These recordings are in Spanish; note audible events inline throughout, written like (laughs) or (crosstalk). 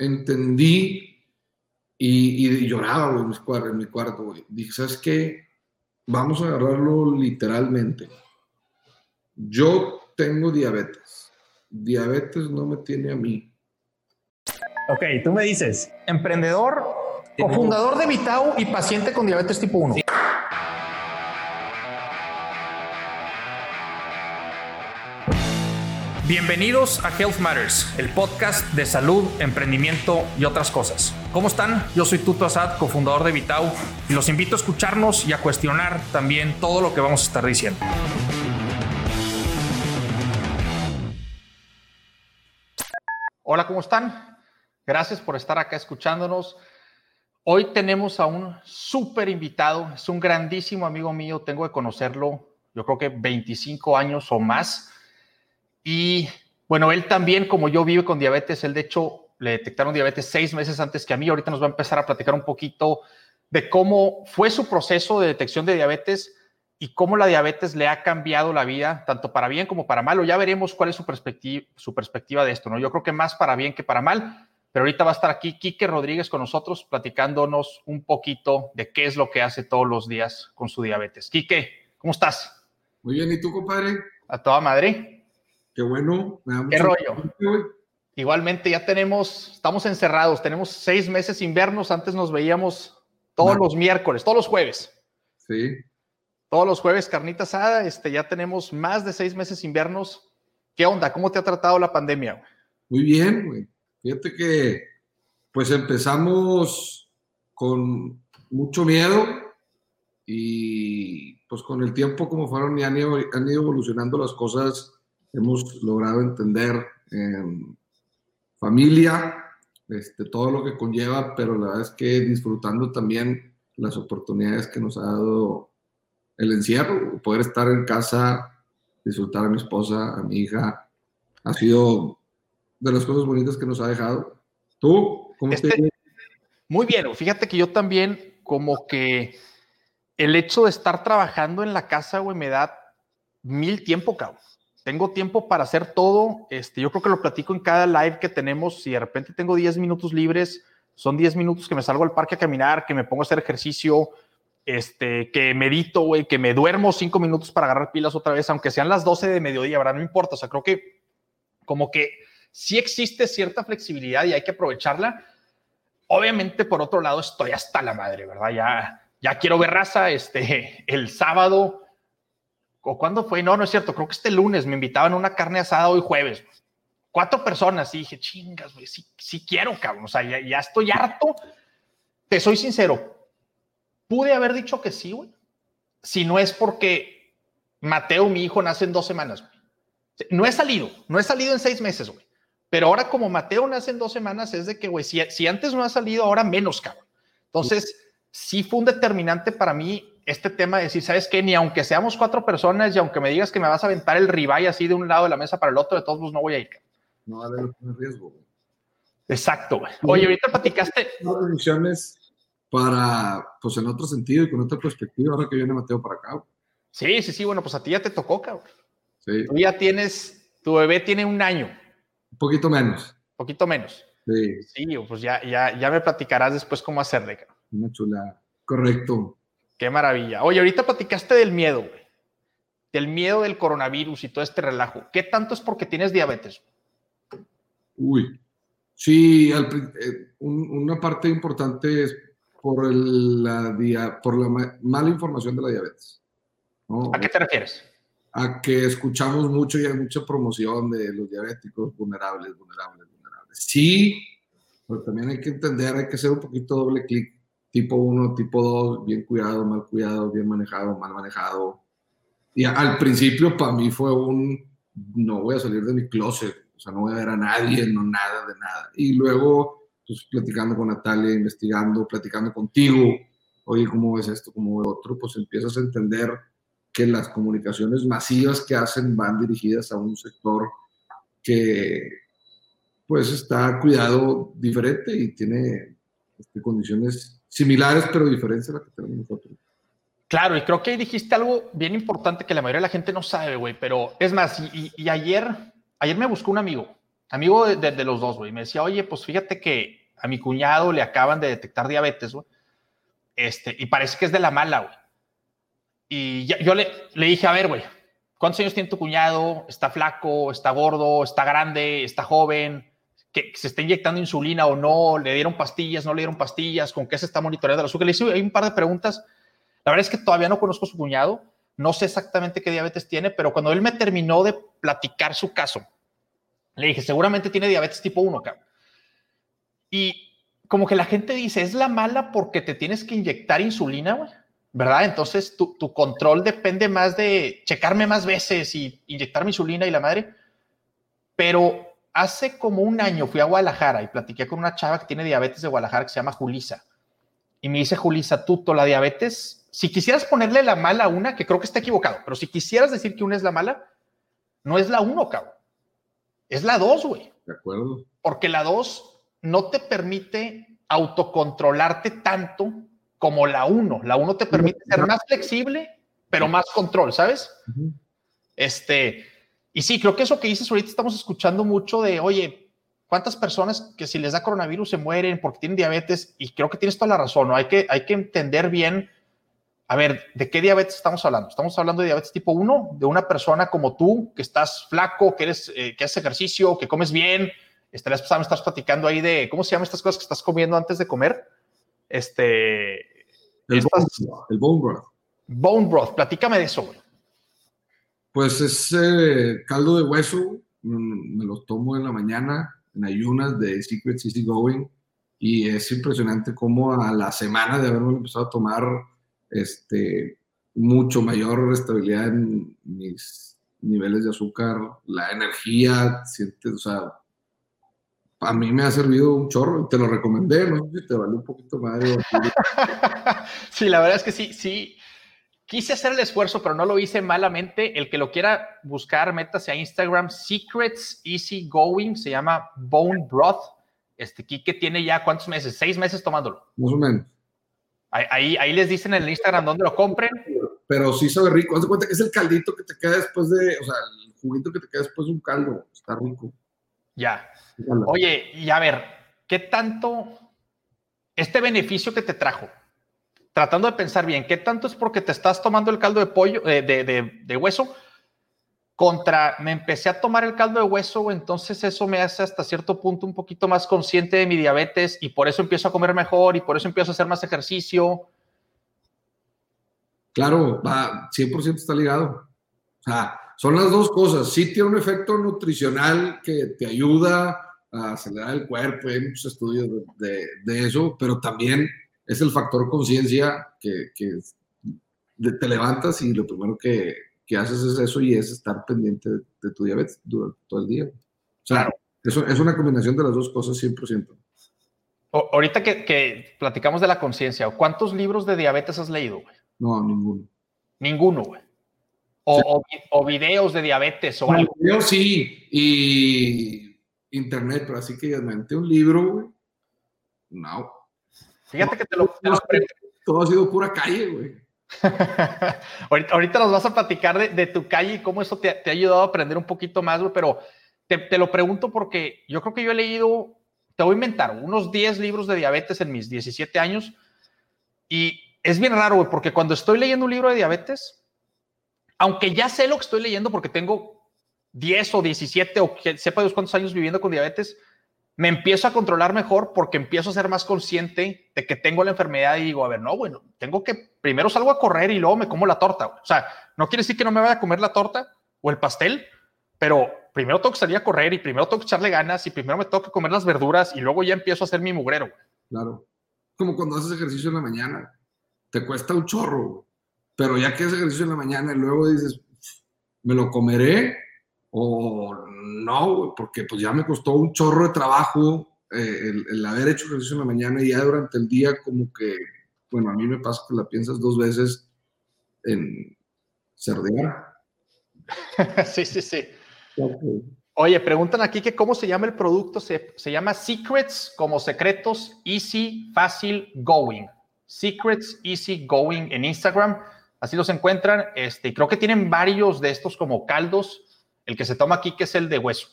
entendí y, lloraba, en, en mi cuarto, güey. Dije, ¿sabes qué? Vamos a agarrarlo literalmente. Yo tengo diabetes. Diabetes no me tiene a mí. Ok, tú me dices, emprendedor, cofundador de Vitao y paciente con diabetes tipo 1. Bienvenidos a Health Matters, el podcast de salud, emprendimiento y otras cosas. ¿Cómo están? Yo soy Tuto Asad, cofundador de Vitao, y los invito a escucharnos y a cuestionar también todo lo que vamos a estar diciendo. Hola, ¿cómo están? Gracias por estar acá escuchándonos. Hoy tenemos a un súper invitado, es un grandísimo amigo mío, tengo que conocerlo, yo creo que 25 años o más y bueno, él también, como yo, vive con diabetes. Él, de hecho, le detectaron diabetes seis meses antes que a mí. Ahorita nos va a empezar a platicar un poquito de cómo fue su proceso de detección de diabetes y cómo la diabetes le ha cambiado la vida, tanto para bien como para mal. O ya veremos cuál es su perspectiva, su perspectiva de esto, ¿no? Yo creo que más para bien que para mal. Pero ahorita va a estar aquí Quique Rodríguez con nosotros platicándonos un poquito de qué es lo que hace todos los días con su diabetes. Quique, ¿cómo estás? Muy bien, ¿y tú, compadre? A toda madre. Qué bueno. ¿Qué rollo? Igualmente ya tenemos, estamos encerrados, tenemos seis meses sin vernos. Antes nos veíamos todos los miércoles, todos los jueves. Sí. Todos los jueves, carnita asada. Este, ya tenemos más de seis meses sin vernos. ¿Qué onda? ¿Cómo te ha tratado la pandemia? Muy bien, güey. Fíjate que, pues empezamos con mucho miedo y pues con el tiempo como fueron y han ido evolucionando las cosas, hemos logrado entender familia, este, todo lo que conlleva, pero la verdad es que disfrutando también las oportunidades que nos ha dado el encierro, poder estar en casa, disfrutar a mi esposa, a mi hija, ha sido de las cosas bonitas que nos ha dejado. ¿Tú? ¿Cómo este, Muy bien, fíjate que yo también como que el hecho de estar trabajando en la casa, güey, me da mil tiempo, cabrón tengo tiempo para hacer todo. Este, yo creo que lo platico en cada live que tenemos. Si de repente tengo 10 minutos libres, son 10 minutos que me salgo al parque a caminar, que me pongo a hacer ejercicio, este, que medito, güey, que me duermo 5 minutos para agarrar pilas otra vez, aunque sean las 12 de mediodía, ¿verdad? No importa. O sea, creo que como que sí existe cierta flexibilidad y hay que aprovecharla. Obviamente, por otro lado, estoy hasta la madre, ¿verdad? Ya, ya quiero ver raza. Este, (laughs) el sábado ¿O cuándo fue? No, no es cierto. Creo que este lunes me invitaban a una carne asada hoy jueves. Cuatro personas. Y dije, chingas, güey, sí, sí quiero, cabrón. O sea, ya, estoy harto. Te soy sincero. Pude haber dicho que sí, güey. Si no es porque Mateo, mi hijo, nace en dos semanas. No he salido. No he salido en seis meses, güey. Pero ahora como Mateo nace en dos semanas, es de que, güey, si, si antes no ha salido, ahora menos, cabrón. Entonces, sí fue un determinante para mí este tema de decir, ¿sabes qué? Ni aunque seamos cuatro personas y aunque me digas que me vas a aventar el ribeye así de un lado de la mesa para el otro, de todos modos no voy a ir. No va a haber riesgo. Exacto, güey. Oye, ahorita platicaste. Para, pues en otro sentido y con otra perspectiva, ahora que viene Mateo para acá. Sí, sí, sí, bueno, pues a ti ya te tocó, cabrón. Sí. Tú ya tienes, tu bebé tiene un año. Un poquito menos. Un poquito menos. Sí. Sí, pues ya, ya, ya me platicarás después cómo hacerle, cabrón. Una chula. Correcto. Qué maravilla. Oye, ahorita platicaste del miedo, güey. Del miedo del coronavirus y todo este relajo. ¿Qué tanto es porque tienes diabetes? Uy, sí, eh, una parte importante es por, la, por la mala información de la diabetes. ¿A qué te refieres? A que escuchamos mucho y hay mucha promoción de los diabéticos vulnerables, vulnerables, vulnerables. Sí, pero también hay que entender, hay que hacer un poquito doble clic tipo 1, tipo 2, bien cuidado, mal cuidado, bien manejado, mal manejado. Y al principio para mí fue un, no voy a salir de mi closet, o sea, no voy a ver a nadie, no nada de nada. Y luego, pues platicando con Natalia, investigando, platicando contigo, oye, ¿cómo ves esto? ¿Cómo ves otro? Pues empiezas a entender que las comunicaciones masivas que hacen van dirigidas a un sector que pues está cuidado diferente y tiene este, condiciones similares pero diferentes a las que tenemos nosotros. Claro, y creo que ahí dijiste algo bien importante que la mayoría de la gente no sabe, güey, pero es más, y, ayer, ayer me buscó un amigo amigo de, los dos, güey. Me decía, oye, pues fíjate que a mi cuñado le acaban de detectar diabetes, güey. Este, y parece que es de la mala, güey. Y yo le, le dije, a ver, güey, ¿cuántos años tiene tu cuñado? ¿Está flaco? ¿Está gordo? ¿Está grande? ¿Está joven? Que se está inyectando insulina o no, le dieron pastillas, no le dieron pastillas, con qué se está monitoreando el azúcar. Le hice un par de preguntas. La verdad es que todavía no conozco su cuñado, no sé exactamente qué diabetes tiene, pero cuando él me terminó de platicar su caso, le dije, seguramente tiene diabetes tipo 1, cabrón. Y como que la gente dice, es la mala porque te tienes que inyectar insulina, güey. ¿Verdad? Entonces tu, tu control depende más de checarme más veces y inyectarme insulina y la madre. Pero hace como un año fui a Guadalajara y platiqué con una chava que tiene diabetes de Guadalajara que se llama Julisa. Y me dice, Julisa, tú, la diabetes, si quisieras ponerle la mala a una, que creo que está equivocado, pero si quisieras decir que una es la mala, no es la uno, cabrón. Es la dos, güey. De acuerdo. Porque la dos no te permite autocontrolarte tanto como la uno. La uno te permite ser más flexible, pero más control, ¿sabes? Este, y sí, creo que eso que dices ahorita estamos escuchando mucho de, oye, ¿cuántas personas que si les da coronavirus se mueren porque tienen diabetes? Y creo que tienes toda la razón, ¿no? Hay que, hay que entender bien, a ver, ¿de qué diabetes estamos hablando? Estamos hablando de diabetes tipo 1, de una persona como tú, que estás flaco, que, eres, eh, que haces ejercicio, que comes bien. Estarías, me estás platicando ahí de, ¿cómo se llaman estas cosas que estás comiendo antes de comer? Este... El, bone, el bone broth. Bone broth, platícame de eso, güey. Pues ese caldo de hueso, mm, me lo tomo en la mañana, en ayunas de Secret Easy Going, y es impresionante cómo a la semana de haberme empezado a tomar este, mucho mayor estabilidad en mis niveles de azúcar, la energía, sientes, o sea, a mí me ha servido un chorro, te lo recomendé, no si te vale un poquito más. (laughs) sí, la verdad es que sí, sí, Quise hacer el esfuerzo, pero no lo hice malamente. El que lo quiera buscar, métase a Instagram, Secrets Easy Going, se llama Bone Broth. Este Kike tiene ya cuántos meses, seis meses tomándolo. Más o menos. Ahí, ahí, les dicen en el Instagram dónde lo compren. Pero sí sabe rico. Haz de cuenta que es el caldito que te queda después de, o sea, el juguito que te queda después de un caldo. Está rico. Ya. Oye, y a ver, ¿qué tanto este beneficio que te trajo? Tratando de pensar bien, ¿qué tanto es porque te estás tomando el caldo de pollo, eh, de, hueso? Contra, me empecé a tomar el caldo de hueso, entonces eso me hace hasta cierto punto un poquito más consciente de mi diabetes y por eso empiezo a comer mejor y por eso empiezo a hacer más ejercicio. Claro, va, 100% está ligado. O sea, son las dos cosas. Sí tiene un efecto nutricional que te ayuda a acelerar el cuerpo, hay muchos estudios de, de eso, pero también es el factor conciencia que, te levantas y lo primero que, haces es eso y es estar pendiente de, tu diabetes durante todo el día. O sea, eso es una combinación de las dos cosas 100%. ahorita que, platicamos de la conciencia, ¿cuántos libros de diabetes has leído, güey? No, ninguno. Ninguno, güey. O, videos de diabetes o algo. Videos sí, y internet, pero así que ya me un libro, güey. No. Fíjate que te lo, Todo ha sido pura calle, güey. (laughs) ahorita, nos vas a platicar de, tu calle y cómo eso te, ha ayudado a aprender un poquito más, güey, pero te, lo pregunto porque yo creo que yo he leído, te voy a inventar, unos 10 libros de diabetes en mis 17 años y es bien raro, güey, porque cuando estoy leyendo un libro de diabetes, aunque ya sé lo que estoy leyendo porque tengo 10 o 17 o que sepa Dios cuántos años viviendo con diabetes, me empiezo a controlar mejor porque empiezo a ser más consciente de que tengo la enfermedad y digo, a ver, no, bueno, tengo que, primero salgo a correr y luego me como la torta. O sea, no quiere decir que no me vaya a comer la torta o el pastel, pero primero tengo que salir a correr y primero tengo que echarle ganas y primero me tengo que comer las verduras y luego ya empiezo a hacer mi mugrero. Claro. Como cuando haces ejercicio en la mañana, te cuesta un chorro, pero ya que haces ejercicio en la mañana y luego dices, me lo comeré o no, porque pues ya me costó un chorro de trabajo eh, el, haber hecho ejercicio en la mañana y ya durante el día como que, bueno, a mí me pasa que la piensas dos veces en cerdear. (laughs) sí, sí, sí. Oye, preguntan aquí que cómo se llama el producto. Se, se, llama Secrets como secretos Easy Fácil Going. Secrets Easy Going en Instagram. Así los encuentran. Este, creo que tienen varios de estos como caldos el que se toma aquí, que es el de hueso.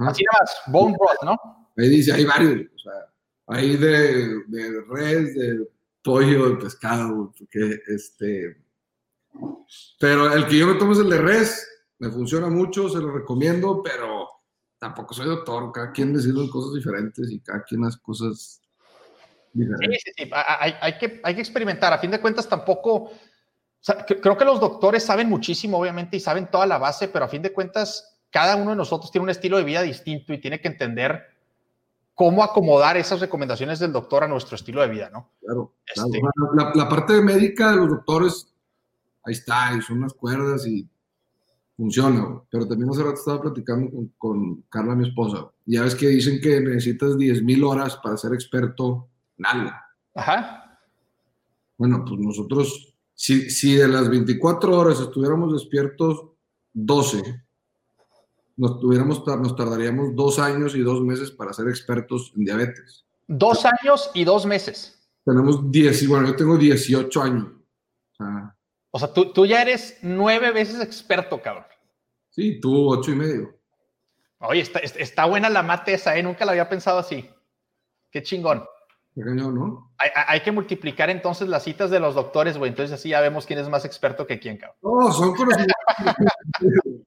Así nada más, bone broth, ¿no? Ahí dice, hay varios, o sea, hay de, de res, de pollo, de pescado, porque este... Pero el que yo me tomo es el de res, me funciona mucho, se lo recomiendo, pero tampoco soy doctor, cada quien decide cosas diferentes y cada quien hace cosas diferentes. Sí, sí, sí, hay, hay, que, hay que experimentar, a fin de cuentas tampoco, creo que los doctores saben muchísimo, obviamente, y saben toda la base, pero a fin de cuentas, cada uno de nosotros tiene un estilo de vida distinto y tiene que entender cómo acomodar esas recomendaciones del doctor a nuestro estilo de vida, ¿no? Claro. Este la, la, parte médica de los doctores, ahí está, y son unas cuerdas y funciona, pero también hace rato estaba platicando con, Carla, mi esposa. Ya ves que dicen que necesitas 10.000 horas para ser experto en algo. Ajá. Bueno, pues nosotros, si, si de las 24 horas estuviéramos despiertos 12, nos, tuviéramos, nos tardaríamos dos años y dos meses para ser expertos en diabetes. Dos años y dos meses. Tenemos 10, bueno, yo tengo 18 años. O sea, o sea, tú, tú ya eres nueve veces experto, cabrón. Sí, tú ocho y medio. Oye, está, está buena la mate esa, ¿eh? Nunca la había pensado así. Qué chingón. ¿No? Hay, hay, que multiplicar entonces las citas de los doctores, güey. Entonces así ya vemos quién es más experto que quién, cabrón. No, son conocimientos. (laughs)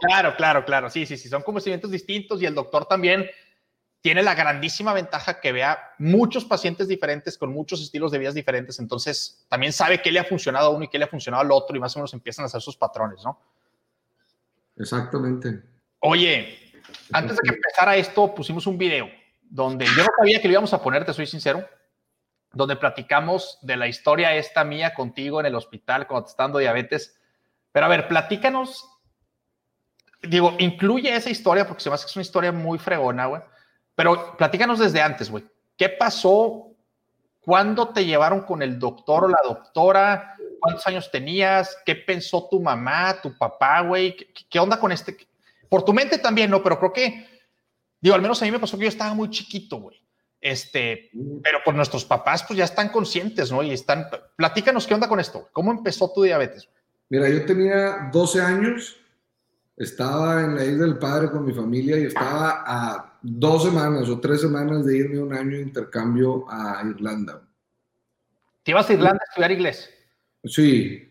Claro, claro, claro. Sí, sí, sí. Son conocimientos distintos y el doctor también tiene la grandísima ventaja que vea muchos pacientes diferentes con muchos estilos de vida diferentes, entonces también sabe qué le ha funcionado a uno y qué le ha funcionado al otro y más o menos empiezan a hacer sus patrones, ¿no? Exactamente. Oye, antes de que empezara esto, pusimos un video donde yo no sabía que lo íbamos a poner, te soy sincero, donde platicamos de la historia esta mía contigo en el hospital cuando te estando diabetes. Pero a ver, platícanos, digo, incluye esa historia porque se me hace que es una historia muy fregona, güey pero platícanos desde antes, güey. ¿Qué pasó? ¿Cuándo te llevaron con el doctor o la doctora? ¿Cuántos años tenías? ¿Qué pensó tu mamá, tu papá, güey? ¿Qué, onda con este? Por tu mente también, ¿no? Pero creo que, digo, al menos a mí me pasó que yo estaba muy chiquito, güey. Este, pero por nuestros papás, pues ya están conscientes, ¿no? Y están, platícanos qué onda con esto. ¿Cómo empezó tu diabetes? Mira, yo tenía 12 años estaba en la isla del padre con mi familia y estaba a dos semanas o tres semanas de irme un año de intercambio a Irlanda. ¿Te ibas a Irlanda a estudiar inglés? Sí,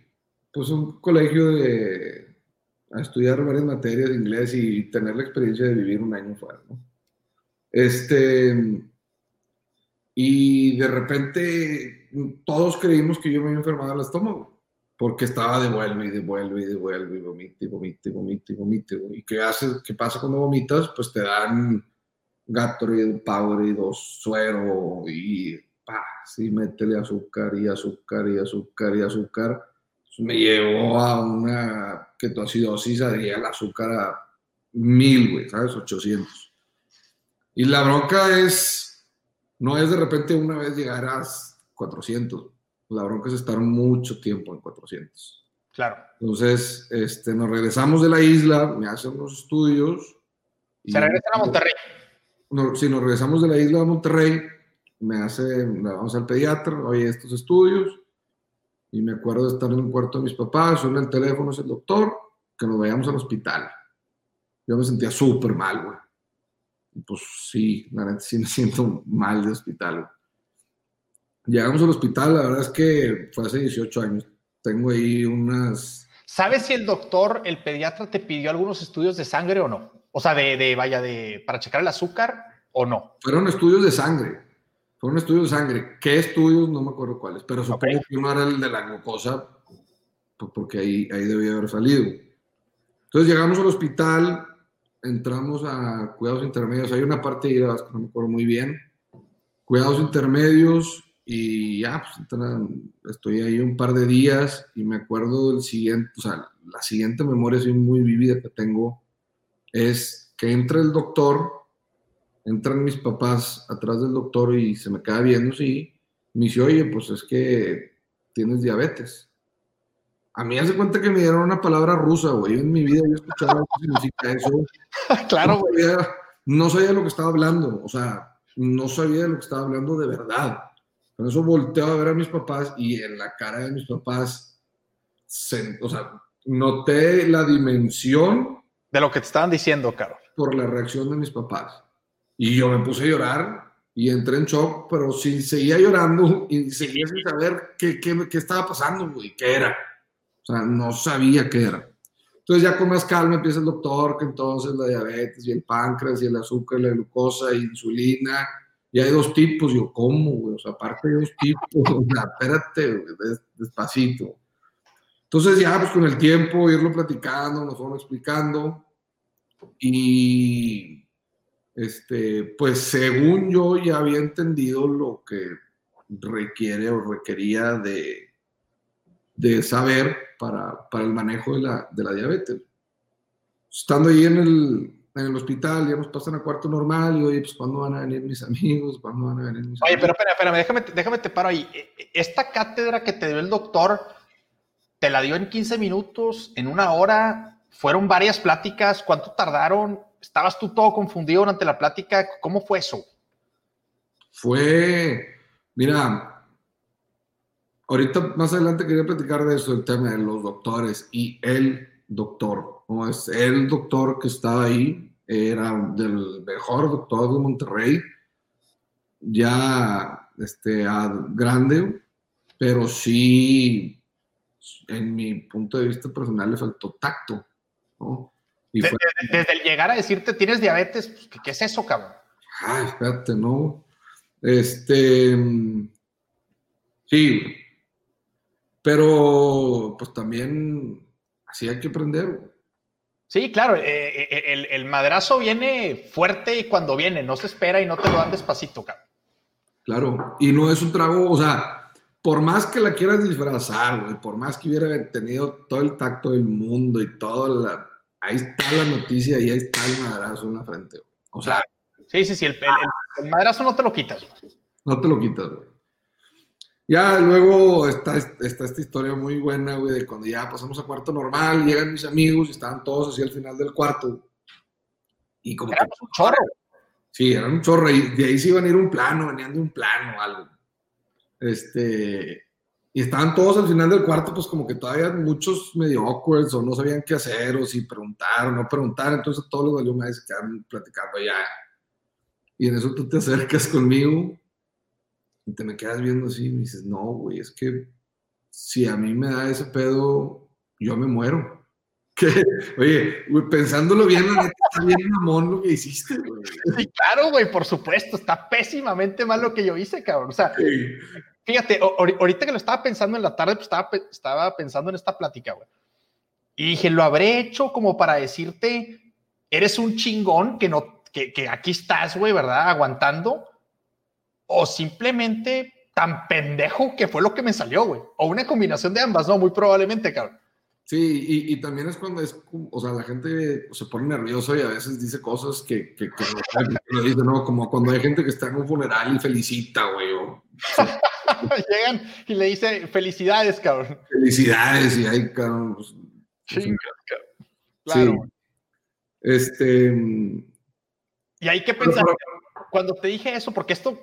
pues un colegio de a estudiar varias materias de inglés y tener la experiencia de vivir un año fuera, ¿no? Este, y de repente todos creímos que yo me había enfermado el estómago porque estaba de vuelve y de vuelve y de vuelve y vomite y vomite y vomite y vomite. ¿Y qué, hace, qué pasa cuando vomitas? Pues te dan Gatorade, Powerade, suero y pa, sí, métele azúcar y azúcar y azúcar y azúcar. Me llevó a una ketoacidosis, adhería el azúcar a mil, güey, ¿sabes? 800. Y la bronca es, no es de repente una vez llegar a 400 la bronca es estar mucho tiempo en 400. Claro. Entonces, este, nos regresamos de la isla, me hacen unos estudios. Se regresan a Monterrey. No, si nos regresamos de la isla a Monterrey, me hace, vamos al pediatra, oye, estos estudios, y me acuerdo de estar en un cuarto de mis papás, suena el teléfono, es el doctor, que nos vayamos al hospital. Yo me sentía súper mal, güey. Pues sí, la neta sí me (laughs) siento mal de hospital. Llegamos al hospital, la verdad es que fue hace 18 años. Tengo ahí unas... ¿Sabes si el doctor, el pediatra, te pidió algunos estudios de sangre o no? O sea, de, de vaya, de, para checar el azúcar o no. Fueron estudios de sangre. Fueron estudios de sangre. ¿Qué estudios? No me acuerdo cuáles, pero supongo que uno era el de la glucosa, pues, porque ahí, ahí debía haber salido. Entonces llegamos al hospital, entramos a cuidados intermedios. Hay una parte de que no me acuerdo muy bien. Cuidados intermedios, y ya, pues estoy ahí un par de días y me acuerdo del siguiente, o sea, la siguiente memoria así muy vívida que tengo es que entra el doctor, entran mis papás atrás del doctor y se me queda viendo, sí, me dice, oye, pues es que tienes diabetes. A mí hace cuenta que me dieron una palabra rusa, güey. en mi vida yo qué significa eso. (laughs) claro, güey. no sabía lo que estaba hablando, o sea, no sabía lo que estaba hablando de verdad. Con eso volteo a ver a mis papás y en la cara de mis papás, o sea, noté la dimensión. De lo que te estaban diciendo, Carol. por la reacción de mis papás. Y yo me puse a llorar y entré en shock, pero sí seguía llorando y seguía sin saber qué, qué, qué estaba pasando, güey, qué era. O sea, no sabía qué era. Entonces ya con más calma empieza el doctor, que entonces la diabetes y el páncreas y el azúcar, la glucosa, insulina, y hay dos tipos. Yo, ¿cómo, güey? O sea, aparte de dos tipos, (laughs) o sea, espérate, despacito. Entonces ya, pues con el tiempo, irlo platicando, nos fueron explicando, y este, pues según yo ya había entendido lo que requiere o requería de, de saber para, para el manejo de la, de la diabetes. Estando ahí en el, en el hospital, ya nos pasan a cuarto normal y oye, pues ¿cuándo van a venir mis amigos? ¿Cuándo van a venir mis Oye, amigos? pero espérame, espérame, déjame, déjame te paro ahí. E, e, Esta cátedra que te dio el doctor, ¿te la dio en 15 minutos, en una hora? ¿Fueron varias pláticas? ¿Cuánto tardaron? ¿Estabas tú todo confundido durante la plática? ¿Cómo fue eso? Fue, mira, ahorita más adelante quería platicar de eso, el tema de los doctores y el doctor, ¿no? Es el doctor que estaba ahí, era del mejor doctor de Monterrey, ya este, grande, pero sí, en mi punto de vista personal, le faltó tacto, ¿no? Y fue, Desde el llegar a decirte tienes diabetes, pues, ¿qué, qué es eso, cabrón? ay, espérate, ¿no? Este, mm, sí, pero pues también así hay que aprender. Sí, claro, eh, eh, el, el madrazo viene fuerte y cuando viene, no se espera y no te lo dan despacito, cabrón. Claro, y no es un trago, o sea, por más que la quieras disfrazar, güey, por más que hubiera tenido todo el tacto del mundo y todo, la, ahí está la noticia y ahí está el madrazo en la frente. güey. O sea, Sí, sí, sí, el, el- el- madrazo no te lo quitas. güey. no te lo quitas, güey. Ya luego está, está esta historia muy buena, güey, de cuando ya pasamos a cuarto normal, llegan mis amigos y estaban todos así al final del cuarto. Y como que, Éramos un chorro. sí, eran un chorro, y de ahí se iban a ir un plano, venían de un plano o algo. Este, y estaban todos al final del cuarto, pues como que todavía muchos medio awkward o no sabían qué hacer, o si preguntar o no preguntar, entonces todos más y se quedaron platicando ya. Y en eso tú te acercas conmigo y te me quedas viendo así y me dices, no, güey, es que si a mí me da ese pedo, yo me muero. (laughs) Que, oye, güey, pensándolo bien, la neta, está bien mamón lo que hiciste, güey. Sí, claro, güey, por supuesto. Está pésimamente mal lo que yo hice, cabrón. O sea, Sí. Fíjate, ahorita que lo estaba pensando en la tarde, pues estaba, estaba pensando en esta plática, güey. Y dije, lo habré hecho como para decirte, eres un chingón que no, que, que aquí estás, güey, ¿verdad? Aguantando. O simplemente tan pendejo que fue lo que me salió, güey. O una combinación de ambas, ¿no? Muy probablemente, cabrón. Sí, y, y también es cuando es, o sea, la gente se pone nervioso y a veces dice cosas que, que, que no (laughs) qué lo dice, ¿no? Como cuando hay gente que está en un funeral y felicita, güey, o (laughs) Llegan y le dice, felicidades, cabrón. felicidades y hay, cabrón, pues, Chingas, cabrón. Claro. Este, Y hay que pero- pensar, pero- cuando te dije eso, porque esto,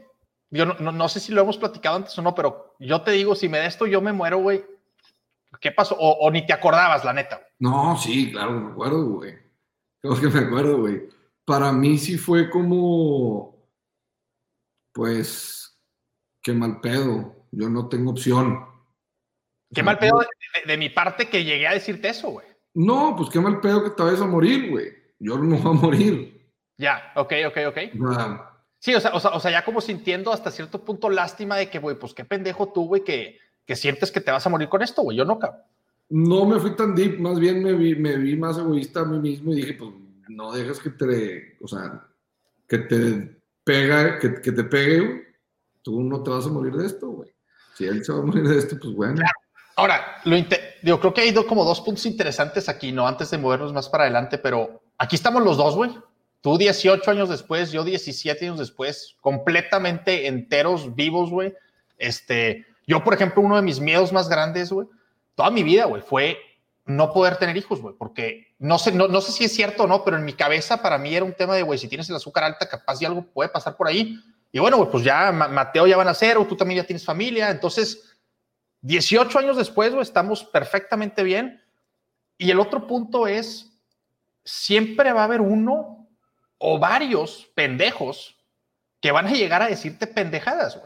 yo no, no, no sé si lo hemos platicado antes o no, pero yo te digo, si me da esto, yo me muero, güey. ¿Qué pasó? O, o ni te acordabas, la neta. güey. no, sí, claro, me acuerdo, güey. Creo que me acuerdo, güey. Para mí sí fue como, pues, qué mal pedo. Yo no tengo opción. Qué mal pedo de, de- de mi parte que llegué a decirte eso, güey. No, pues qué mal pedo que te vayas a morir, güey. Yo no voy a morir. Ya, ok, ok, ok. Sí, o sea, o sea, o sea, ya como sintiendo hasta cierto punto lástima de que, güey, pues qué pendejo tú, güey, que, que sientes que te vas a morir con esto, güey. Yo no, cabrón. no me fui tan deep, más bien me vi, me vi más egoísta a mí mismo y dije, pues no dejes que te, o sea, que te pega, que, que te pegue, güey. Tú no te vas a morir de esto, güey. Si él se va a morir de esto, pues bueno. Ahora, lo digo, creo que hay como dos puntos interesantes aquí, ¿no? Antes de movernos más para adelante, pero aquí estamos los dos, güey. Tú 18 años después, yo 17 años después, completamente enteros, vivos, güey. Este, yo, por ejemplo, uno de mis miedos más grandes, güey, toda mi vida, güey, fue no poder tener hijos, güey, porque no sé, no, no sé si es cierto o no, pero en mi cabeza para mí era un tema de, güey, si tienes el azúcar alta, capaz y algo puede pasar por ahí. Y bueno, pues ya Ma- Mateo ya van a ser, o tú también ya tienes familia, entonces 18 años después, estamos perfectamente bien. Y el otro punto es, siempre va a haber uno o varios pendejos que van a llegar a decirte pendejadas.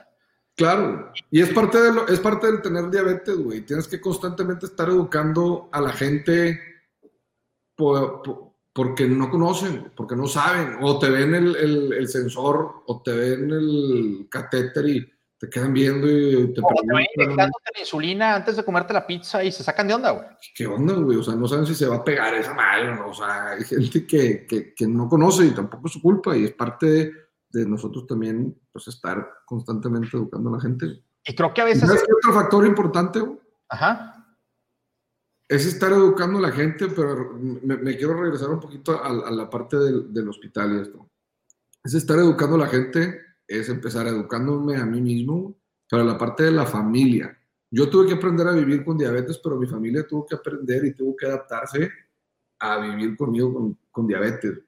Claro, y es parte, de lo, es parte del tener diabetes, güey. Tienes que constantemente estar educando a la gente porque no conocen, porque no saben, o te ven el, el, sensor, o te ven el catéter y te quedan viendo y te preguntan. la insulina antes de comerte la pizza y se sacan de onda, güey. ¿Qué onda, güey? O sea, no saben si se va a pegar esa madre no. O sea, hay gente que, que, que no conoce y tampoco es su culpa y es parte de de nosotros también pues estar constantemente educando a la gente. Y creo que a veces... ¿Sabes otro factor importante? Ajá. Es estar educando a la gente, pero me, quiero regresar un poquito a, la parte del, del, hospital y esto. Es estar educando a la gente, es empezar educándome a mí mismo, pero la parte de la familia. Yo tuve que aprender a vivir con diabetes, pero mi familia tuvo que aprender y tuvo que adaptarse a vivir conmigo con, con diabetes.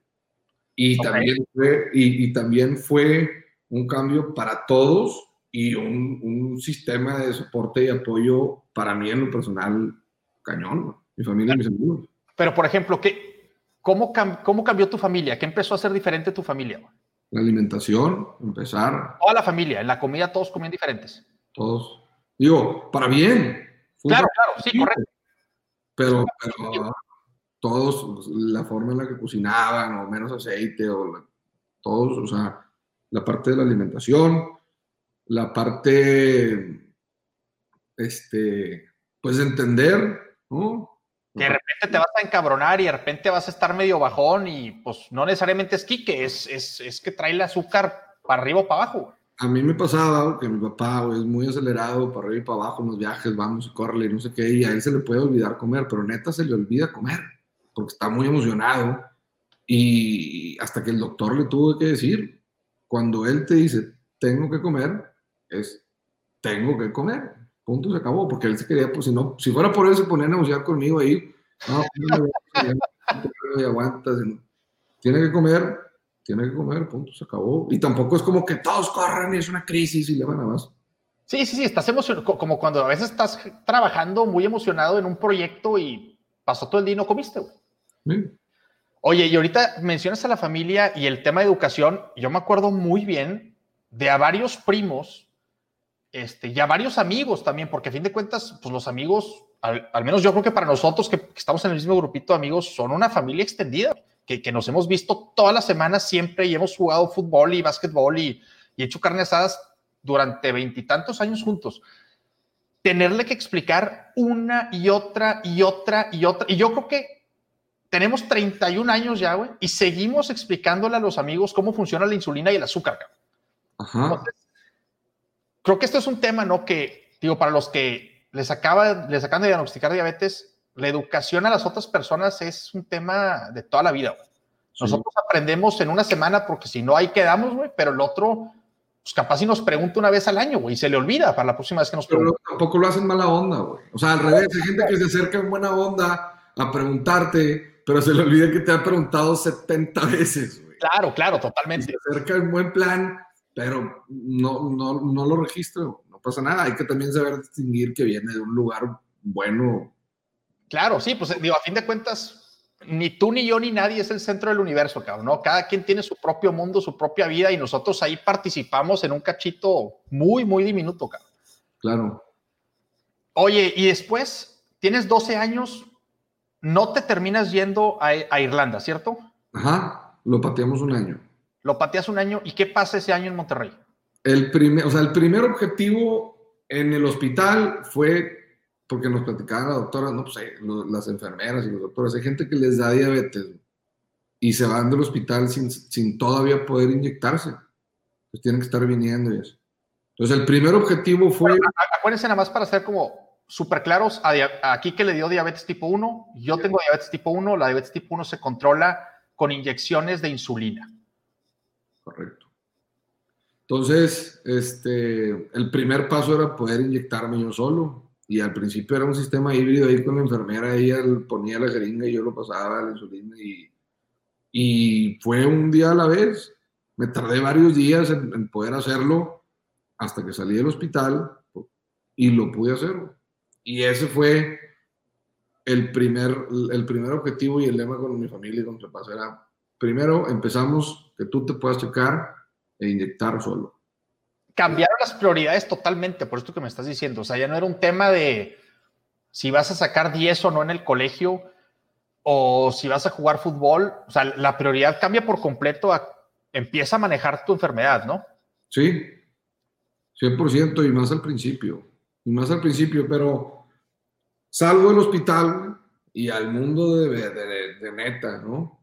Y, también fue, y, también fue un cambio para todos y un, un, sistema de soporte y apoyo para mí en lo personal cañón, mi familia y mis amigos. Pero, por ejemplo, ¿qué, cómo, ¿cómo cambió tu familia? ¿Qué empezó a ser diferente tu familia? La alimentación, empezar. Toda la familia, en la comida todos comían diferentes. Todos. Digo, para bien. Claro, claro, sí, correcto. Pero, pero todos, la forma en la que cocinaban, o menos aceite, o todos, o sea, la parte de la alimentación, la parte, este, pues de entender, ¿no? Que de repente te vas a encabronar y de repente vas a estar medio bajón y pues no necesariamente es quique, es, es, es que trae el azúcar para arriba o para abajo. A mí me pasaba que mi papá es muy acelerado para arriba y para abajo en los viajes, vamos y córrele y no sé qué, y a él se le puede olvidar comer, pero neta se le olvida comer porque está muy emocionado. Y hasta que el doctor le tuvo que decir, cuando él te dice, tengo que comer, es, tengo que comer. Punto, se acabó, porque él se quería, pues si no, si fuera por él, se ponía a negociar conmigo ahí. No, no aguantas. Tiene que comer, tiene que comer, punto, se acabó. Y tampoco es como que todos corran y es una crisis y le van a más. Sí, sí, sí, estás emocionado, como cuando a veces estás trabajando muy emocionado en un proyecto y pasó todo el día y no comiste, güey. Oye, y ahorita mencionas a la familia y el tema de educación. Yo me acuerdo muy bien de a varios primos este, y a varios amigos también, porque a fin de cuentas, pues los amigos, al, menos yo creo que para nosotros que, estamos en el mismo grupito de amigos, son una familia extendida, que, que, nos hemos visto todas las semanas siempre y hemos jugado fútbol y básquetbol y, y hecho carne asadas durante veintitantos años juntos. Tenerle que explicar una y otra y otra y otra. Y yo creo que tenemos 31 años ya, güey, y seguimos explicándole a los amigos cómo funciona la insulina y el azúcar. Creo que esto es un tema, ¿no? Que, digo, para los que les, acaba, les acaban de diagnosticar diabetes, la educación a las otras personas es un tema de toda la vida, güey. Nosotros aprendemos en una semana porque si no, ahí quedamos, güey, pero el otro, pues capaz si nos pregunta una vez al año, güey, y se le olvida para la próxima vez que nos pregunta. Pero tampoco lo hacen mala onda, güey. O sea, al revés, hay gente que se acerca en buena onda a preguntarte pero se le olvida que te ha preguntado 70 veces, güey. Claro, claro, totalmente. se acerca el buen plan, pero no, no, no lo registro, no pasa nada. Hay que también saber distinguir que viene de un lugar bueno. Claro, sí, pues digo, a fin de cuentas, ni tú, ni yo, ni nadie es el centro del universo, cabrón, ¿no? Cada quien tiene su propio mundo, su propia vida y nosotros ahí participamos en un cachito muy, muy diminuto, cabrón. Claro. Oye, y después, tienes 12 años, no te terminas yendo a, Irlanda, ¿cierto? Ajá, lo pateamos un año. Lo pateas un año, ¿y qué pasa ese año en Monterrey? El primer, o sea, el primer objetivo en el hospital fue, porque nos platicaban la doctora, no, pues las enfermeras y los doctores, hay gente que les da diabetes y se van del hospital sin, todavía poder inyectarse. Pues tienen que estar viniendo y eso. Entonces, el primer objetivo fue... acuérdense nada más para hacer como súper claros. aquí que le dio diabetes tipo 1, yo tengo diabetes tipo 1, la diabetes tipo 1 se controla con inyecciones de insulina. Correcto. Entonces, este, el primer paso era poder inyectarme yo solo. Y al principio era un sistema híbrido ahí con la enfermera, ella ponía la jeringa y yo lo pasaba la insulina. Y, fue un día a la vez. Me tardé varios días en, en poder hacerlo hasta que salí del hospital y lo pude hacer. Y ese fue el primer, el primer objetivo y el lema con mi familia y con mi papá era primero empezamos que tú te puedas checar e inyectar solo. Cambiaron las prioridades totalmente, por esto que me estás diciendo. O sea, ya no era un tema de si vas a sacar 10 o no en el colegio o si vas a jugar fútbol. O sea, la prioridad cambia por completo a empieza a manejar tu enfermedad, ¿no? Sí, 100% y más al principio. Y más al principio, pero salgo del hospital y al mundo de, de, de neta, ¿no?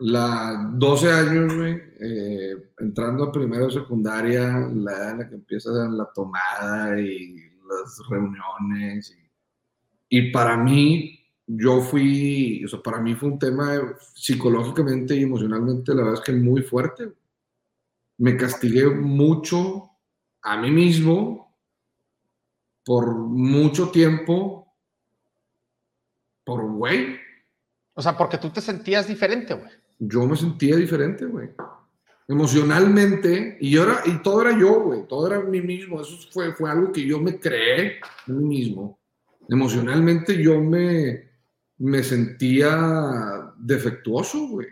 La 12 años, eh, entrando a primero secundaria, la edad en la que empieza la tomada y las reuniones. Y, y, para mí, yo fui, o sea, para mí fue un tema psicológicamente y emocionalmente, la verdad es que muy fuerte. Me castigué mucho a mí mismo por mucho tiempo por güey. O sea, porque tú te sentías diferente, güey yo me sentía diferente, güey. Emocionalmente, y, era, y todo era yo, güey, todo era mí mismo. Eso fue, fue algo que yo me creé a mí mismo. Emocionalmente yo me, me sentía defectuoso, güey.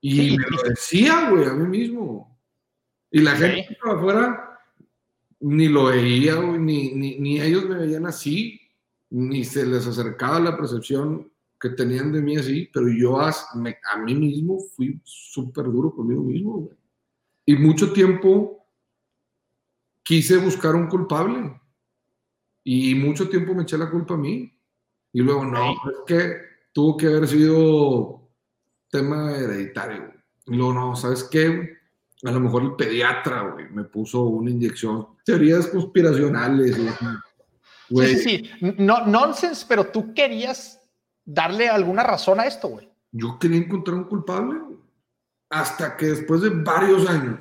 Y me lo decía, güey, a mí mismo. Y la gente afuera ni lo veía, güey, ni, ni, ni ellos me veían así, ni se les acercaba la percepción que tenían de mí así, pero yo a, a mí mismo fui súper duro conmigo mismo, güey. Y mucho tiempo quise buscar un culpable. Y mucho tiempo me eché la culpa a mí. Y luego, no, es que tuvo que haber sido tema hereditario. Y luego, no, ¿sabes qué? A lo mejor el pediatra, güey, me puso una inyección. Teorías conspiracionales, güey. Sí, sí, sí. No, nonsense, pero tú querías darle alguna razón a esto, güey. Yo quería encontrar un culpable, hasta que después de varios años,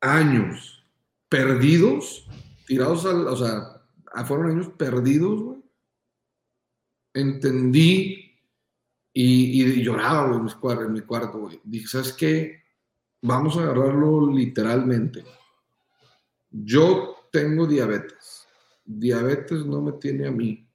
años perdidos, tirados al, o sea, fueron años perdidos, güey. Entendí y, lloraba, güey, en mi cuarto, güey. Dije, ¿sabes qué? Vamos a agarrarlo literalmente. Yo tengo diabetes. Diabetes no me tiene a mí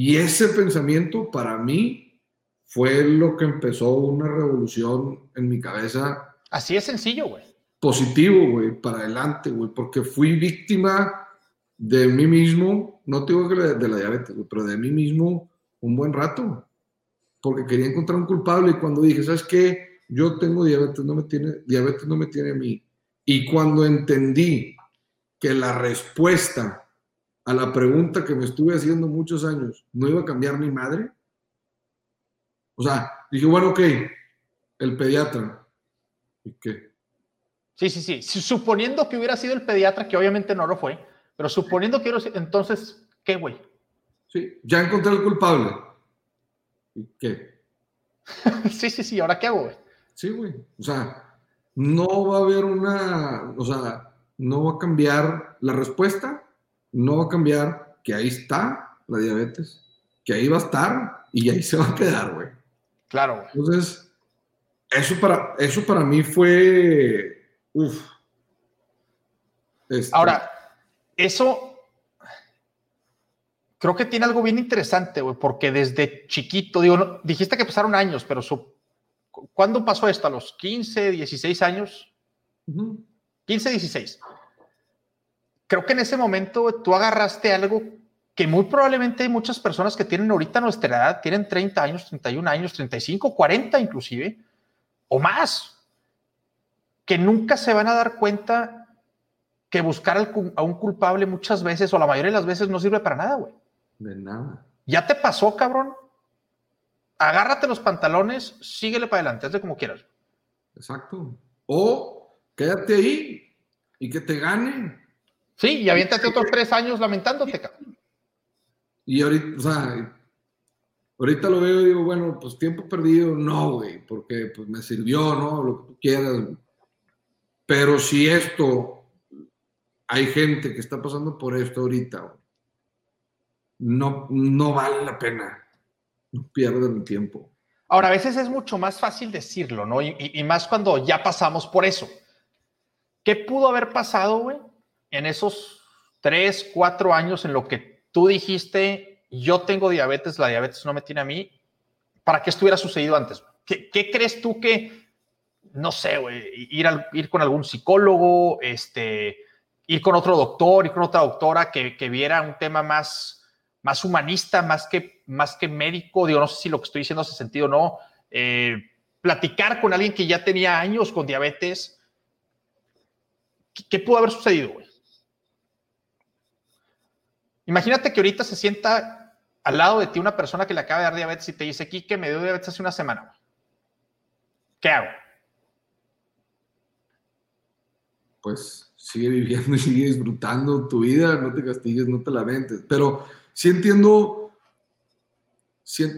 y ese pensamiento para mí fue lo que empezó una revolución en mi cabeza. Así es sencillo, güey. Positivo, güey, para adelante, güey, porque fui víctima de mí mismo, no digo que de la diabetes, pero de mí mismo un buen rato, porque quería encontrar un culpable y cuando dije, ¿sabes qué? Yo tengo diabetes, no me tiene, diabetes no me tiene a mí. Y cuando entendí que la respuesta a la pregunta que me estuve haciendo muchos años, ¿no iba a cambiar mi madre? O sea, dije, bueno, ok, el pediatra. ¿Y qué? Sí, sí, sí. Suponiendo que hubiera sido el pediatra, que obviamente no lo fue, pero suponiendo que entonces, ¿qué, güey? Sí, ya encontré el culpable. ¿Y qué? (laughs) sí, sí, sí, ¿ahora qué hago, güey? Sí, güey. O sea, no va a haber una, o sea, no va a cambiar la respuesta, no va a cambiar, que ahí está la diabetes, que ahí va a estar y ahí se va a quedar, güey. Claro. Entonces, eso para, eso para mí fue, uff. Este, Ahora, eso creo que tiene algo bien interesante, güey, porque desde chiquito, digo, dijiste que pasaron años, pero ¿cuándo pasó esto? ¿A los 15, 16 años? 15, 16 creo que en ese momento tú agarraste algo que muy probablemente hay muchas personas que tienen ahorita nuestra edad, tienen 30 años, 31 años, 35, 40 inclusive, o más, que nunca se van a dar cuenta que buscar a un culpable muchas veces o la mayoría de las veces no sirve para nada, güey. De nada. Ya te pasó, cabrón. Agárrate los pantalones, síguele para adelante, hazle como quieras. Exacto. O quédate ahí y que te gane. Sí, y aviéntate otros tres años lamentándote, cabrón. Y ahorita, o sea, ahorita lo veo y digo, bueno, pues tiempo perdido, no, güey, porque pues me sirvió, ¿no? Lo que tú quieras. Pero si esto, hay gente que está pasando por esto ahorita, no, no vale la pena. No pierdan el tiempo. Ahora, a veces es mucho más fácil decirlo, ¿no? y más cuando ya pasamos por eso. ¿Qué pudo haber pasado, güey? En esos tres, cuatro años en lo que tú dijiste, yo tengo diabetes, la diabetes no me tiene a mí, para que esto hubiera sucedido antes. ¿Qué, qué crees tú que, no sé, ir con algún psicólogo, este, ir con otro doctor, ir con otra doctora que, que viera un tema más, más humanista, más que, más que médico? Digo, no sé si lo que estoy diciendo hace sentido o no. Eh, platicar con alguien que ya tenía años con diabetes. ¿Qué, qué pudo haber sucedido, güey? Imagínate que ahorita se sienta al lado de ti una persona que le acaba de dar diabetes y te dice, que me dio diabetes hace una semana. ¿Qué hago? Pues sigue viviendo y sigue disfrutando tu vida, no te castigues, no te lamentes. Pero sí entiendo,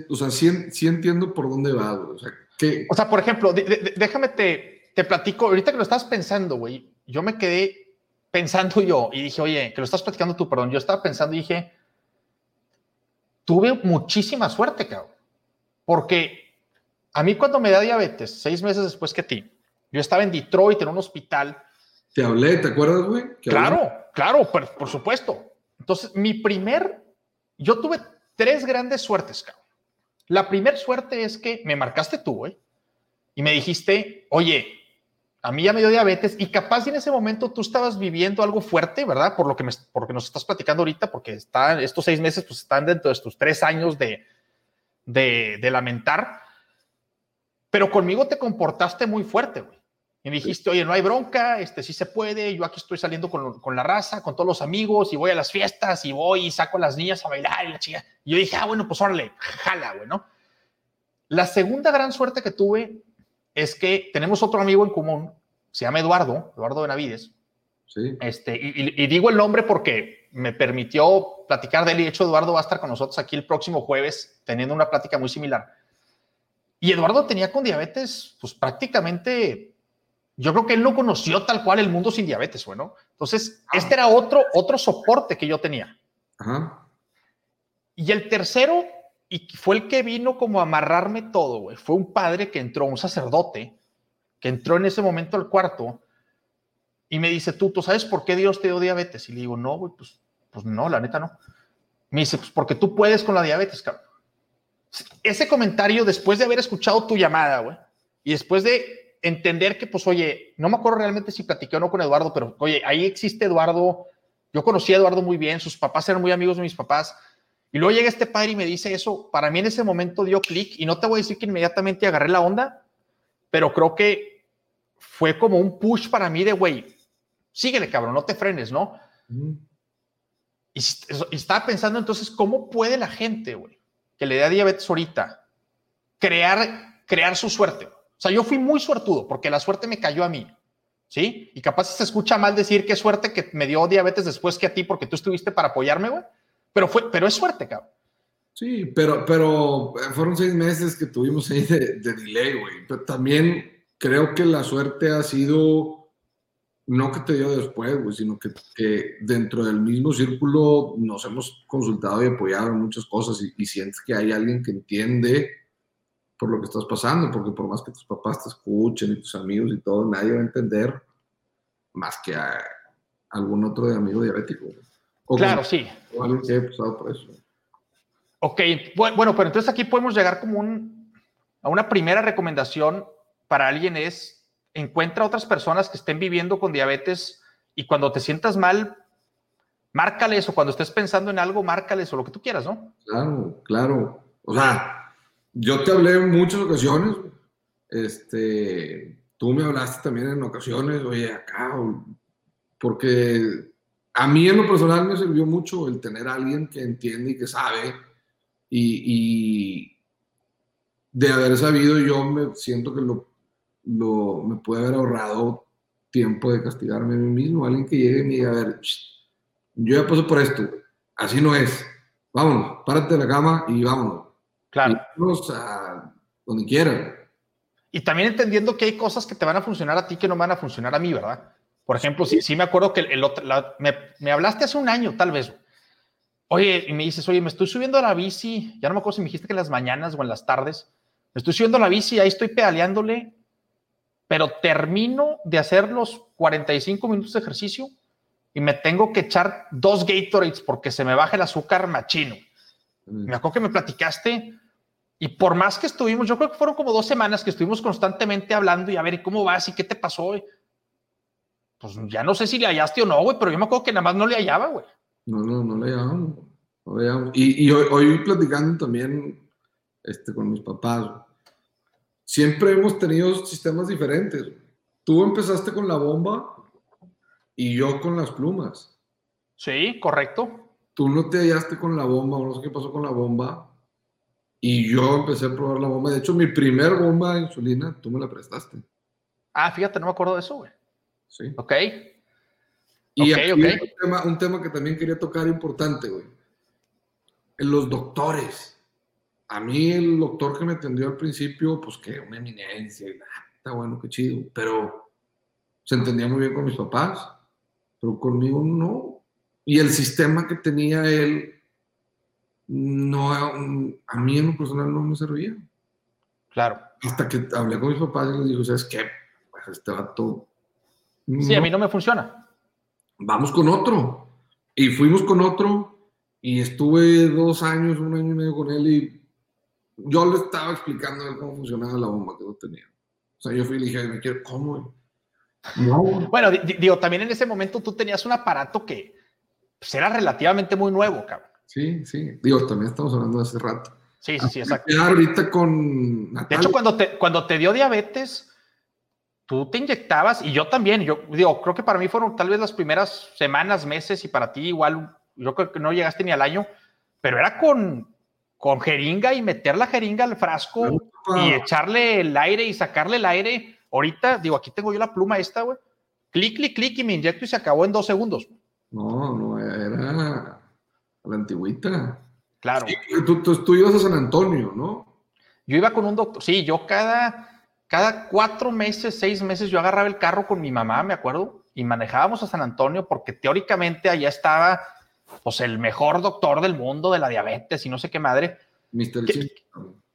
o sea, sí, entiendo por dónde va, o sea, que... O sea, por ejemplo, déjame te, te platico, ahorita que lo estás pensando, güey, yo me quedé pensando yo y dije, oye, que lo estás platicando tú, perdón, yo estaba pensando y dije, tuve muchísima suerte, cabrón, porque a mí cuando me da diabetes, seis meses después que a ti, yo estaba en Detroit, en un hospital. Te hablé, ¿te acuerdas, güey? Claro, claro, por, por supuesto. Entonces, mi primer, yo tuve tres grandes suertes, cabrón. La primera suerte es que me marcaste tú, güey, y me dijiste, oye, a mí ya me dio diabetes y capaz en ese momento tú estabas viviendo algo fuerte, ¿verdad? Por lo que porque nos estás platicando ahorita, porque está, estos seis meses pues están dentro de estos tres años de, de, lamentar. Pero conmigo te comportaste muy fuerte, güey. Y me dijiste, oye, no hay bronca, este sí se puede, yo aquí estoy saliendo con, con, la raza, con todos los amigos, y voy a las fiestas, y voy y saco a las niñas a bailar y la chica. Y yo dije, ah, bueno, pues órale, jala, güey, ¿no? La segunda gran suerte que tuve es que tenemos otro amigo en común, se llama Eduardo, Eduardo Benavides. Sí. Este, y, digo el nombre porque me permitió platicar de él y de hecho Eduardo va a estar con nosotros aquí el próximo jueves teniendo una plática muy similar. Y Eduardo tenía con diabetes, pues prácticamente, yo creo que él no conoció tal cual el mundo sin diabetes, bueno. Entonces, ah. este era otro, otro soporte que yo tenía. Ajá. Y el tercero y fue el que vino como a amarrarme todo, güey. Fue un padre que entró, un sacerdote, que entró en ese momento al cuarto y me dice, tú, ¿tú sabes por qué Dios te dio diabetes? Y le digo, no, güey, pues, pues no, la neta no. Me dice, pues porque tú puedes con la diabetes, cabrón. Ese comentario, después de haber escuchado tu llamada, güey, y después de entender que, pues, oye, no me acuerdo realmente si platiqué o no con Eduardo, pero, oye, ahí existe Eduardo. Yo conocí a Eduardo muy bien, sus papás eran muy amigos de mis papás y luego llega este padre y me dice eso. Para mí en ese momento dio clic y no te voy a decir que inmediatamente agarré la onda, pero creo que fue como un push para mí de, güey, síguele, cabrón, no te frenes, ¿no? y, estaba pensando entonces, ¿cómo puede la gente, güey, que le da diabetes ahorita, crear, crear su suerte? O sea, yo fui muy suertudo porque la suerte me cayó a mí, ¿sí? Y capaz se escucha mal decir qué suerte que me dio diabetes después que a ti porque tú estuviste para apoyarme, güey. Pero, fue, pero es suerte, cabrón. Sí, pero, pero fueron seis meses que tuvimos ahí de, de delay, güey. Pero también creo que la suerte ha sido, no que te dio después, güey, sino que, que, dentro del mismo círculo nos hemos consultado y apoyado en muchas cosas y, sientes que hay alguien que entiende por lo que estás pasando, porque por más que tus papás te escuchen y tus amigos y todo, nadie va a entender más que a algún otro de amigo diabético. Güey claro, sí. Ok, bueno, pero entonces aquí podemos llegar como un, a una primera recomendación para alguien es encuentra otras personas que estén viviendo con diabetes y cuando te sientas mal, márcales o cuando estés pensando en algo, márcales o lo que tú quieras, ¿no? Claro, claro. O sea, yo te hablé en muchas ocasiones, este, tú me hablaste también en ocasiones, oye, acá, porque a mí en lo personal me sirvió mucho el tener a alguien que entiende y que sabe y, de haber sabido yo me siento que lo, lo, me puede haber ahorrado tiempo de castigarme a mí mismo, alguien que llegue y me diga, a ver, yo ya paso por esto, así no es, vámonos, párate de la cama y vámonos. Claro. Y vámonos a donde quieran. Y también entendiendo que hay cosas que te van a funcionar a ti que no van a funcionar a mí, ¿verdad? Por ejemplo, sí, sí me acuerdo que el otro, me, me, hablaste hace un año, tal vez. Oye, y me dices, oye, me estoy subiendo a la bici, ya no me acuerdo si me dijiste que en las mañanas o en las tardes, me estoy subiendo a la bici, ahí estoy pedaleándole, pero termino de hacer los 45 minutos de ejercicio y me tengo que echar dos Gatorades porque se me baja el azúcar machino. Mm. Me acuerdo que me platicaste Y por más que estuvimos, yo creo que fueron como dos semanas que estuvimos constantemente hablando y a ver, ¿cómo vas? ¿Y qué te pasó? Pues ya no sé si le hallaste o no, güey, pero yo me acuerdo que nada más no le hallaba, güey. No, no, no le hallamos. No Y, y hoy, hoy, platicando también este, con mis papás, siempre hemos tenido sistemas diferentes. Tú empezaste con la bomba y yo con las plumas. Sí, correcto. Tú no te hallaste con la bomba, no sé qué pasó con la bomba, y yo empecé a probar la bomba. De hecho, mi primer bomba de insulina, tú me la prestaste. Ah, fíjate, no me acuerdo de eso, güey. Sí. Ok. Y okay, Un, tema, un, tema, que también quería tocar importante, güey. En los doctores. A mí el doctor que me atendió al principio, pues que una eminencia, ah, está bueno, qué chido, pero se entendía muy bien con mis papás, pero conmigo no. Y el sistema que tenía él no, a mí en lo personal no me servía. Claro. Hasta que hablé con mis papás y les digo, ¿sabes qué? Pues este vato. Sí, a mí no me funciona. Vamos con otro. Y fuimos con otro y estuve dos años, un año y medio con él y yo le estaba explicando cómo funcionaba la bomba que yo tenía. O sea, yo fui y dije, me quiero, ¿cómo? No. Bueno, digo, también en ese momento tú tenías un aparato que pues, era relativamente muy nuevo, cabrón. Sí, sí. Digo, también estamos hablando de hace rato. Sí, sí, sí, exacto. ahorita con De hecho, cuando te, cuando te dio diabetes, tú te inyectabas y yo también. Yo digo, creo que para mí fueron tal vez las primeras semanas, meses y para ti igual, yo creo que no llegaste ni al año, pero era con, con jeringa y meter la jeringa al frasco y echarle el aire y sacarle el aire. Ahorita, digo, aquí tengo yo la pluma esta, güey. Clic, clic, clic y me inyecto y se acabó en dos segundos. No, no, era la antigüita. Claro. tú, tú, ibas a San Antonio, ¿no? Yo iba con un doctor, sí, yo cada, cada cuatro meses, seis meses, yo agarraba el carro con mi mamá, me acuerdo, y manejábamos a San Antonio porque teóricamente allá estaba, pues, el mejor doctor del mundo de la diabetes y no sé qué madre. Mr.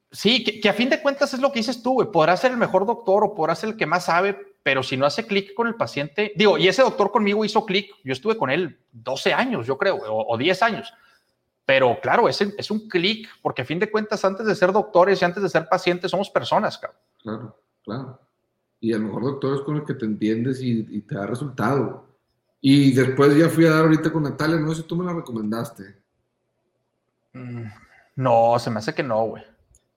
sí, que, que, a fin de cuentas es lo que dices tú, güey, podrá ser el mejor doctor o podrá ser el que más sabe, pero si no hace clic con el paciente, digo, y ese doctor conmigo hizo clic, yo estuve con él 12 años, yo creo, o, 10 años. Pero claro, es, es un clic, porque a fin de cuentas, antes de ser doctores y antes de ser pacientes, somos personas, cabrón. Claro, claro. Y el mejor doctor es con el que te entiendes y, te da resultado. Y después ya fui a dar ahorita con Natalia, no sé si tú me la recomendaste. Mm, no, se me hace que no, güey.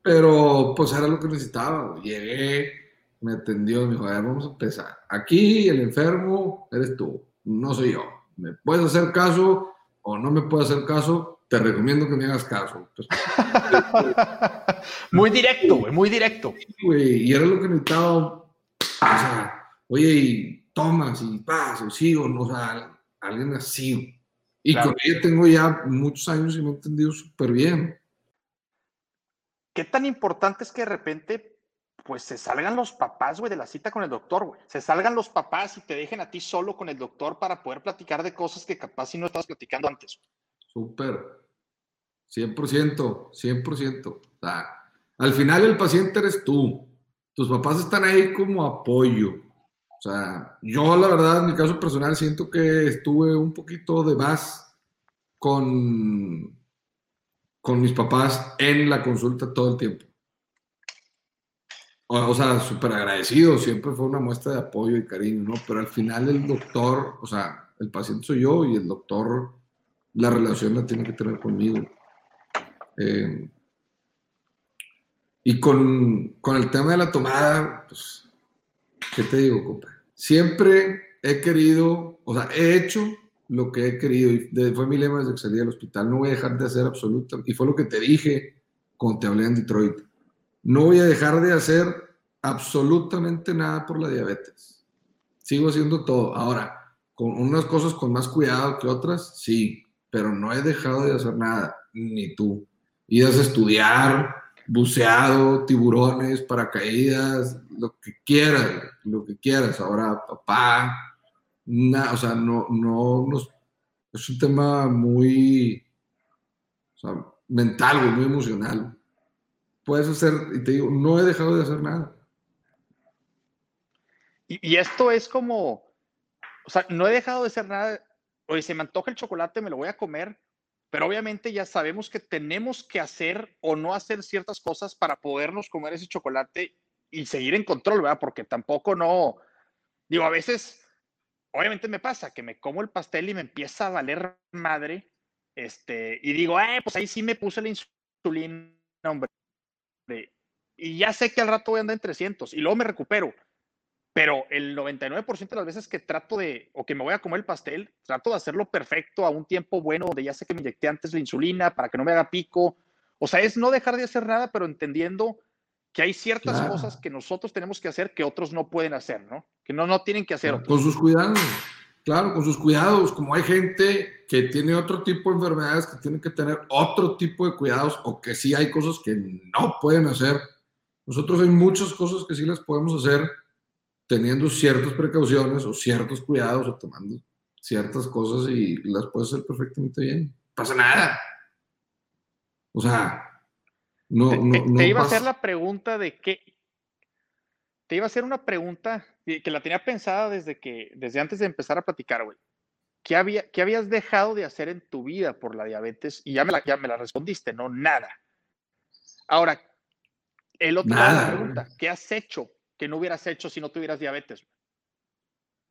Pero pues era lo que necesitaba, Llegué, me atendió, me dijo, a ver, vamos a empezar. Aquí el enfermo eres tú, no soy yo. ¿Me puedes hacer caso o no me puedes hacer caso? Te recomiendo que me hagas caso. (laughs) muy directo, güey, muy directo. y era lo que necesitaba. O sea, oye, y tomas y paso, sigo, no, o sea, alguien así. Y con ella tengo ya muchos años y me he entendido súper bien. ¿Qué tan importante es que de repente pues se salgan los papás, güey, de la cita con el doctor, güey. Se salgan los papás y te dejen a ti solo con el doctor para poder platicar de cosas que capaz si no estabas platicando antes. Súper. 100%, 100%. O sea, al final el paciente eres tú. Tus papás están ahí como apoyo. O sea, yo la verdad, en mi caso personal, siento que estuve un poquito de más con, con mis papás en la consulta todo el tiempo o, sea, súper agradecido, siempre fue una muestra de apoyo y cariño, ¿no? Pero al final el doctor, o sea, el paciente soy yo y el doctor, la relación la tiene que tener conmigo. Eh, y con, con, el tema de la tomada, pues, ¿qué te digo, compa? Siempre he querido, o sea, he hecho lo que he querido, y fue mi lema desde que salí del hospital, no voy a dejar de hacer absolutamente, y fue lo que te dije cuando te hablé en Detroit no voy a dejar de hacer absolutamente nada por la diabetes. Sigo haciendo todo. Ahora, con unas cosas con más cuidado que otras, sí, pero no he dejado de hacer nada, ni tú. Idas a estudiar, buceado, tiburones, paracaídas, lo que quieras, lo que quieras. Ahora, papá, o sea, no, no, es un tema muy mental, muy emocional puedes hacer, y te digo, no he dejado de hacer nada. Y, esto es como, o sea, no he dejado de hacer nada, oye, se me antoja el chocolate, me lo voy a comer, pero obviamente ya sabemos que tenemos que hacer o no hacer ciertas cosas para podernos comer ese chocolate y seguir en control, ¿verdad? Porque tampoco no, digo, a veces, obviamente me pasa que me como el pastel y me empieza a valer madre, este, y digo, eh, pues ahí sí me puse la insulina, hombre, y ya sé que al rato voy a andar en 300 y luego me recupero. Pero el 99% de las veces que trato de, o que me voy a comer el pastel, trato de hacerlo perfecto a un tiempo bueno, donde ya sé que me inyecté antes la insulina para que no me haga pico. O sea, es no dejar de hacer nada, pero entendiendo que hay ciertas cosas que nosotros tenemos que hacer que otros no pueden hacer, ¿no? Que no, no tienen que hacer. Con sus cuidados, claro, con sus cuidados. Como hay gente que tiene otro tipo de enfermedades que tienen que tener otro tipo de cuidados o que sí hay cosas que no pueden hacer nosotros hay muchas cosas que sí las podemos hacer teniendo ciertas precauciones o ciertos cuidados o tomando ciertas cosas y las puedes hacer perfectamente bien. No pasa nada. O sea, no, no, te, iba a hacer la pregunta de qué. Te iba a hacer una pregunta que la tenía pensada desde que, desde antes de empezar a platicar, güey. ¿Qué, había, ¿Qué habías dejado de hacer en tu vida por la diabetes? Y ya me la, ya me la respondiste, no, nada. Ahora, el otro lado pregunta, ¿qué has hecho que no hubieras hecho si no tuvieras diabetes?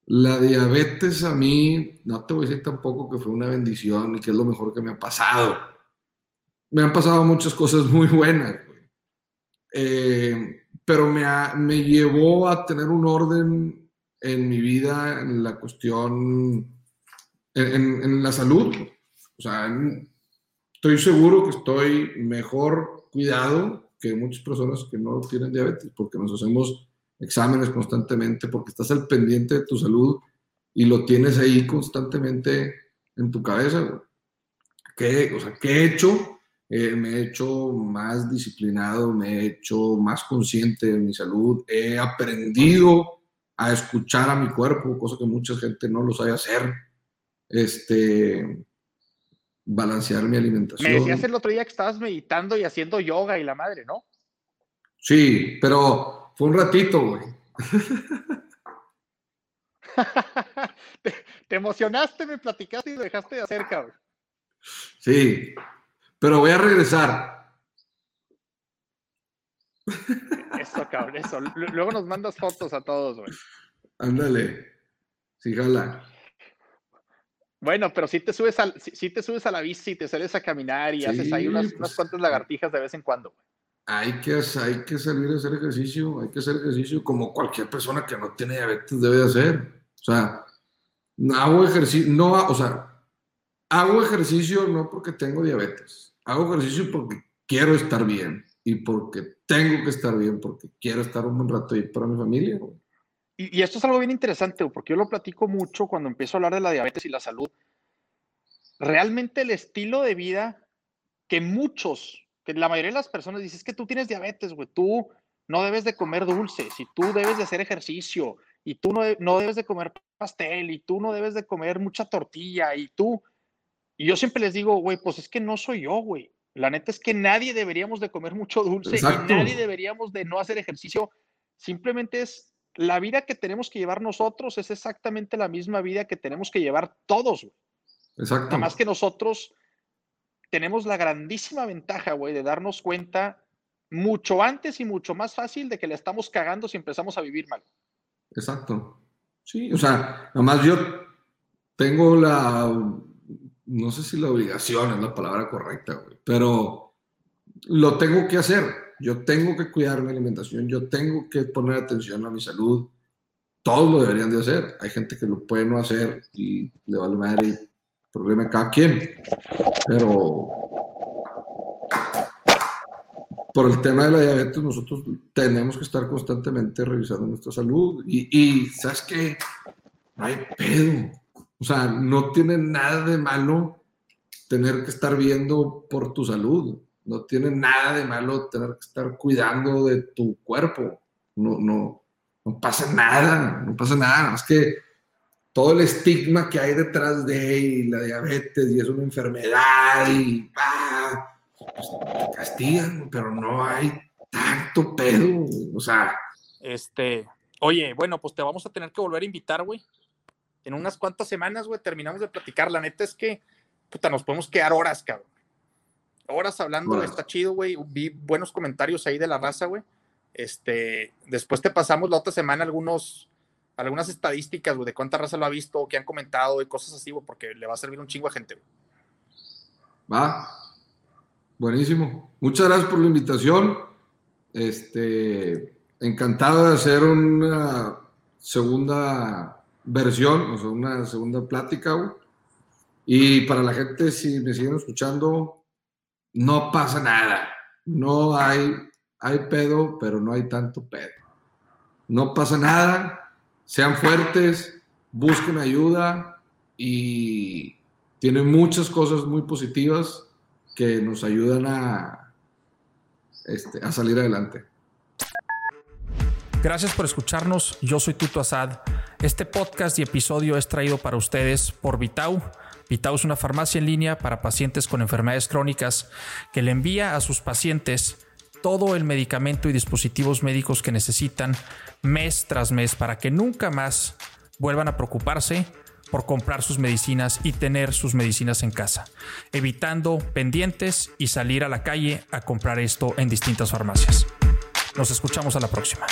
La diabetes a mí, no te voy a decir tampoco que fue una bendición y que es lo mejor que me ha pasado. Me han pasado muchas cosas (laughs) muy buenas, eh, pero me, me llevó a tener un orden en mi vida, en la cuestión, en, en la salud. O sea, estoy seguro que estoy mejor cuidado que muchas personas que no tienen diabetes, porque nos hacemos exámenes constantemente, porque estás al pendiente de tu salud y lo tienes ahí constantemente en tu cabeza. ¿Qué, o sea, ¿qué he hecho? Eh, me he hecho más disciplinado, me he hecho más consciente de mi salud, he aprendido a escuchar a mi cuerpo, cosa que mucha gente no lo sabe hacer. Este, balancear mi alimentación. Me decías el otro día que estabas meditando y haciendo yoga y la madre, ¿no? Sí, pero fue un ratito, güey. (laughs) te, emocionaste, me platicaste y lo dejaste de hacer, cabrón. Sí, pero voy a regresar. Eso, cabrón, eso. Luego nos mandas fotos a todos, güey. Ándale. Sí, jala. Bueno, pero si te subes a, si, te subes a la bici y te sales a caminar y haces ahí unas, pues, cuantas lagartijas de vez en cuando. Hay que, hay que salir a hacer ejercicio, hay que hacer ejercicio como cualquier persona que no tiene diabetes debe de hacer. O sea, hago ejercicio, no, o sea, hago ejercicio no porque tengo diabetes, hago ejercicio porque quiero estar bien y porque tengo que estar bien, porque quiero estar un buen rato ahí para mi familia. Y, esto es algo bien interesante, porque yo lo platico mucho cuando empiezo a hablar de la diabetes y la salud. Realmente el estilo de vida que muchos, que la mayoría de las personas dicen, es que tú tienes diabetes, güey, tú no debes de comer dulces, y tú debes de hacer ejercicio, y tú no, no debes de comer pastel, y tú no debes de comer mucha tortilla, y tú... Y yo siempre les digo, güey, pues es que no soy yo, güey. La neta es que nadie deberíamos de comer mucho dulce y nadie deberíamos de no hacer ejercicio. Simplemente es la vida que tenemos que llevar nosotros es exactamente la misma vida que tenemos que llevar todos. Exacto. Nada más que nosotros tenemos la grandísima ventaja, güey, de darnos cuenta mucho antes y mucho más fácil de que le estamos cagando si empezamos a vivir mal. Exacto. Sí, o sea, nada más yo tengo la, no sé si la obligación es la palabra correcta, güey, pero lo tengo que hacer yo tengo que cuidar mi alimentación, yo tengo que poner atención a mi salud. Todos lo deberían de hacer. Hay gente que lo puede no hacer y le vale madre problema de cada quien. Pero por el tema de la diabetes, nosotros tenemos que estar constantemente revisando nuestra salud. Y, ¿sabes qué? No hay pedo. O sea, no tiene nada de malo tener que estar viendo por tu salud. No tiene nada de malo tener que estar cuidando de tu cuerpo. No, no, no pasa nada, no pasa nada. Es que todo el estigma que hay detrás de la diabetes y es una enfermedad y ah, pues, te castigan, pero no hay tanto pedo. O sea. Este, oye, bueno, pues te vamos a tener que volver a invitar, güey. En unas cuantas semanas, güey, terminamos de platicar. La neta es que puta, nos podemos quedar horas, cabrón. Horas hablando, está chido, güey. Vi buenos comentarios ahí de la raza, güey. Este, después te pasamos la otra semana algunos, algunas estadísticas, de cuánta raza lo ha visto, qué han comentado y cosas así, porque le va a servir un chingo a gente. Va. Buenísimo. Muchas gracias por la invitación. Este, encantado de hacer una segunda versión, o sea, una segunda plática. Y para la gente, si me siguen escuchando, no pasa nada. No hay, hay pedo, pero no hay tanto pedo. No pasa nada. Sean fuertes, busquen ayuda y tienen muchas cosas muy positivas que nos ayudan a, este, a salir adelante. Gracias por escucharnos. Yo soy Tuto Asad. Este podcast y episodio es traído para ustedes por Vitau. Vitau es una farmacia en línea para pacientes con enfermedades crónicas que le envía a sus pacientes todo el medicamento y dispositivos médicos que necesitan mes tras mes para que nunca más vuelvan a preocuparse por comprar sus medicinas y tener sus medicinas en casa, evitando pendientes y salir a la calle a comprar esto en distintas farmacias. Nos escuchamos a la próxima.